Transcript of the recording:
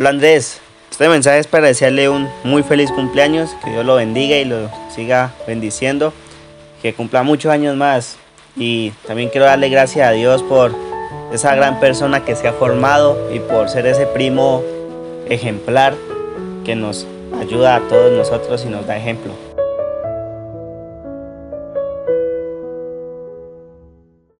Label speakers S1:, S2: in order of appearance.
S1: Hola Andrés, este mensaje es para desearle un muy feliz cumpleaños, que Dios lo bendiga y lo siga bendiciendo, que cumpla muchos años más y también quiero darle gracias a Dios por esa gran persona que se ha formado y por ser ese primo ejemplar que nos ayuda a todos nosotros y nos da ejemplo.